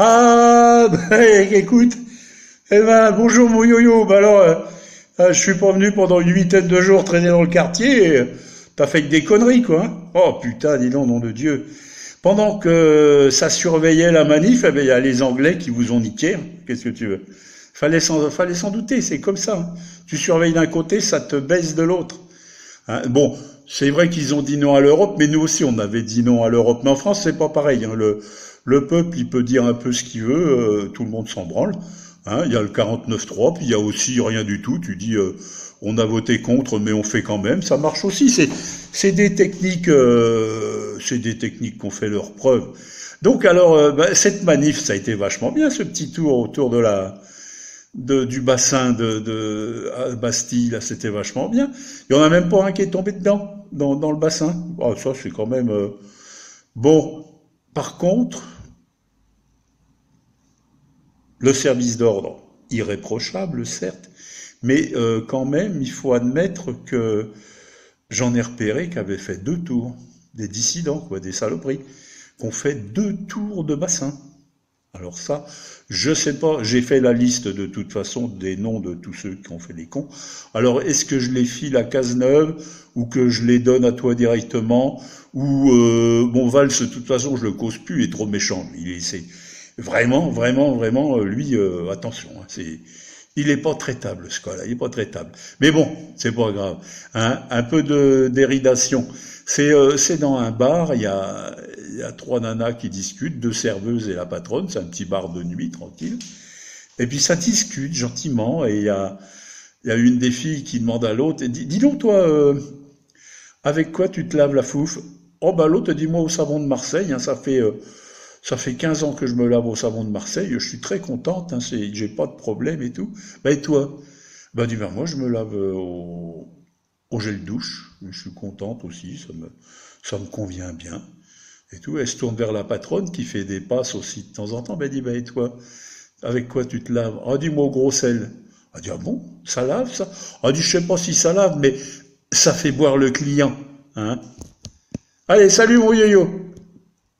Ah, bah, écoute, eh ben, bonjour mon yo-yo, bah alors, euh, euh, je suis pas venu pendant une huitaine de jours traîner dans le quartier, t'as fait que des conneries, quoi. Hein oh putain, dis donc, nom de Dieu. Pendant que ça surveillait la manif, eh ben, il y a les Anglais qui vous ont niqué, hein. qu'est-ce que tu veux? Fallait s'en, fallait douter, c'est comme ça. Hein. Tu surveilles d'un côté, ça te baisse de l'autre. Hein, bon, c'est vrai qu'ils ont dit non à l'Europe, mais nous aussi on avait dit non à l'Europe. Mais en France, c'est pas pareil. Le peuple, il peut dire un peu ce qu'il veut, euh, tout le monde s'en branle. Hein. Il y a le 49-3, puis il y a aussi rien du tout. Tu dis, euh, on a voté contre, mais on fait quand même. Ça marche aussi. C'est, des techniques, euh, c'est des techniques qu'on fait leur preuve. Donc alors, bah, cette manif, ça a été vachement bien, ce petit tour autour du bassin de, Bastille, là, c'était vachement bien. Il y en a même pas un qui est tombé dedans, dans, le bassin. Oh, ça, c'est quand même... Euh, bon, par contre, le service d'ordre, irréprochable, certes, mais euh, quand même, il faut admettre que j'en ai repéré qui avaient fait deux tours, des dissidents, quoi, des saloperies, qui ont fait deux tours de bassin. Alors ça, je sais pas, j'ai fait la liste de toute façon des noms de tous ceux qui ont fait les cons. Alors est-ce que je les file à Cazeneuve ou que je les donne à toi directement ou euh, bon Valls de toute façon je le cause plus, il est trop méchant. Il est, vraiment, vraiment, vraiment euh, lui euh, attention, hein, c'est il est pas traitable ce cas-là, il est pas traitable. Mais bon, c'est pas grave. Hein, un peu de déridation. C'est euh, dans un bar, il y a y a trois nanas qui discutent, deux serveuses et la patronne, c'est un petit bar de nuit, tranquille. Et puis ça discute gentiment, et il y a, y a une des filles qui demande à l'autre, dis, dis donc toi, euh, avec quoi tu te laves la fouffe? Oh bah l'autre dit moi au savon de Marseille, hein, ça fait euh, ça fait 15 ans que je me lave au savon de Marseille, je suis très contente, hein, j'ai pas de problème et tout. Bah et toi? Bah dis ben moi je me lave euh, au, au gel douche, je suis contente aussi, ça me ça me convient bien et tout. Elle se tourne vers la patronne qui fait des passes aussi de temps en temps. Ben, elle dit, ben, et toi, avec quoi tu te laves? Ah, dis-moi au gros sel. Elle dit, ah bon, ça lave ça? Elle dit, je sais pas si ça lave, mais ça fait boire le client. Hein Allez, salut mon yo-yo